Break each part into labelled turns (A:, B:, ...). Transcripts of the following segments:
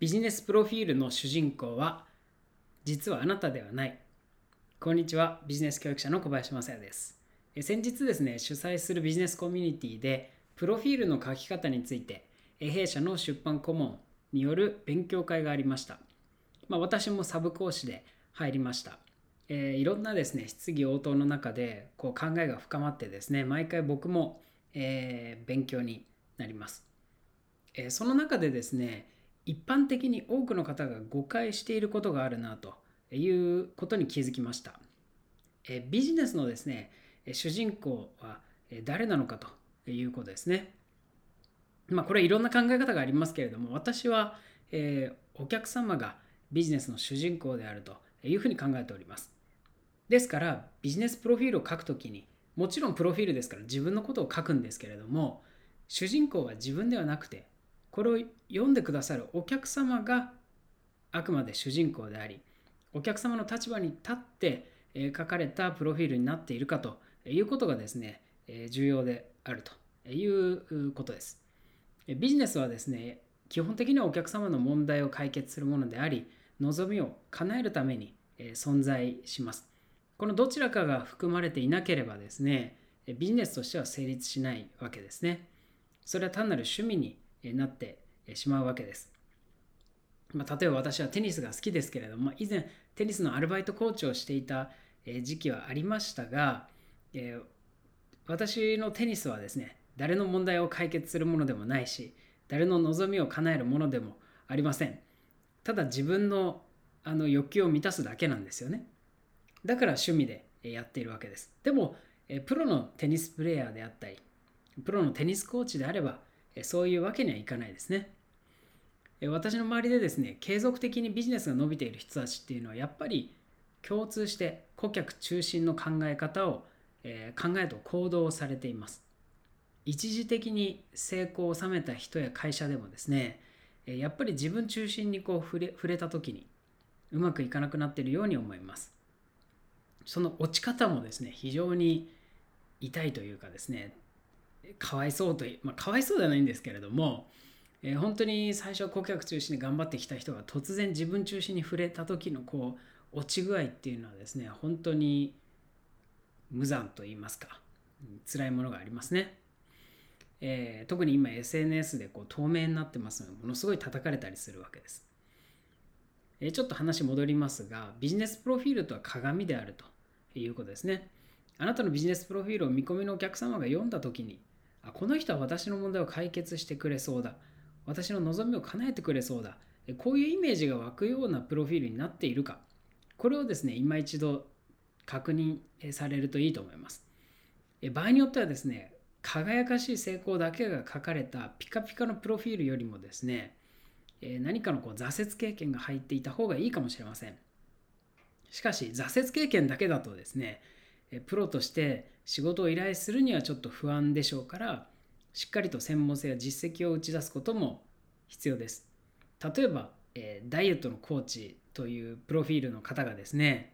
A: ビジネスプロフィールの主人公は実はあなたではない。こんにちは。ビジネス教育者の小林正也です。先日ですね主催するビジネスコミュニティでプロフィールの書き方について弊社の出版顧問による勉強会がありました、まあ、私もサブ講師で入りました。えー、いろんなですね質疑応答の中でこう考えが深まってですね毎回僕も、えー、勉強になります、えー、その中でですね一般的に多くの方が誤解していることがあるなということに気づきました。えビジネスのですね主人公は誰なのかということですね。まあこれいろんな考え方がありますけれども私は、えお客様がビジネスの主人公であるというふうに考えております。ですからビジネスプロフィールを書くときにもちろんプロフィールですから自分のことを書くんですけれども主人公は自分ではなくてこれを読んでくださるお客様があくまで主人公でありお客様の立場に立って書かれたプロフィールになっているかということがですね重要であるということです。ビジネスはですね基本的にはお客様の問題を解決するものであり望みを叶えるために存在します。このどちらかが含まれていなければですねビジネスとしては成立しないわけですね。それは単なる趣味になってしまうわけです。まあ、例えば私はテニスが好きですけれども、以前テニスのアルバイトコーチをしていた時期はありましたが、えー、私のテニスはですね、誰の問題を解決するものでもないし、誰の望みを叶えるものでもありません。ただ自分のあの欲求を満たすだけなんですよね。だから趣味でやっているわけです。でも、プロのテニスプレーヤーであったり、プロのテニスコーチであれば、そういうわけにはいかないですね。私の周りでですね、継続的にビジネスが伸びている人たちっていうのは、やっぱり共通して顧客中心の考え方を、えー、考えと行動をされています。一時的に成功を収めた人や会社でもですね、やっぱり自分中心にこう触れ触れた時にうまくいかなくなっているように思います。その落ち方もですね、非常に痛いというかですね、かわいそうとまあ、かわいそうではないんですけれども、えー、本当に最初顧客中心に頑張ってきた人が突然自分中心に触れた時のこう落ち具合っていうのはですね本当に無残と言いますか辛いものがありますね、えー、特に今 SNS でこう透明になってますのでものすごい叩かれたりするわけです、えー、ちょっと話戻りますがビジネスプロフィールとは鏡であるということですね。あなたのビジネスプロフィールを見込みのお客様が読んだ時にあこの人は私の問題を解決してくれそうだ。私の望みを叶えてくれそうだ。こういうイメージが湧くようなプロフィールになっているか。これをですね今一度確認されるといいと思います。場合によってはですね輝かしい成功だけが書かれたピカピカのプロフィールよりもですね何かのこう挫折経験が入っていた方がいいかもしれません。しかし挫折経験だけだとですねプロとして仕事を依頼するにはちょっと不安でしょうからしっかりと専門性や実績を打ち出すことも必要です。例えば、え、ダイエットのコーチというプロフィールの方がですね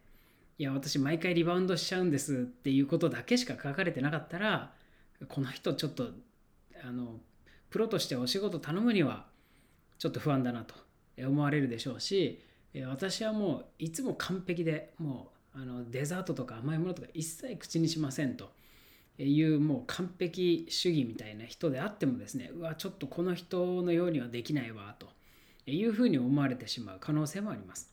A: いや私毎回リバウンドしちゃうんですっていうことだけしか書かれてなかったらこの人ちょっとあのプロとしてお仕事頼むにはちょっと不安だなと思われるでしょうし私はもういつも完璧でもうあのデザートとか甘いものとか一切口にしませんというもう完璧主義みたいな人であってもですねうわちょっとこの人のようにはできないわというふうに思われてしまう可能性もあります。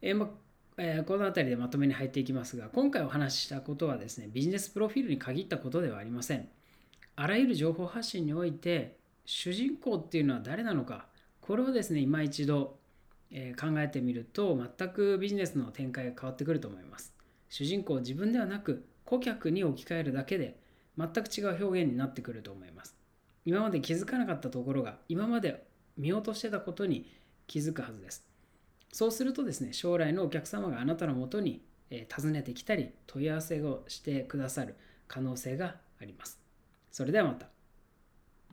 A: えー、まえー、この辺りでまとめに入っていきますが今回お話ししたことはですねビジネスプロフィールに限ったことではありません。あらゆる情報発信において主人公っていうのは誰なのかこれをですね今一度、え、考えてみると全くビジネスの展開が変わってくると思います。主人公を自分ではなく顧客に置き換えるだけで全く違う表現になってくると思います。今まで気づかなかったところが今まで見落としてたことに気づくはずです。そうするとですね、将来のお客様があなたのもとに訪ねてきたり問い合わせをしてくださる可能性があります。それではまた。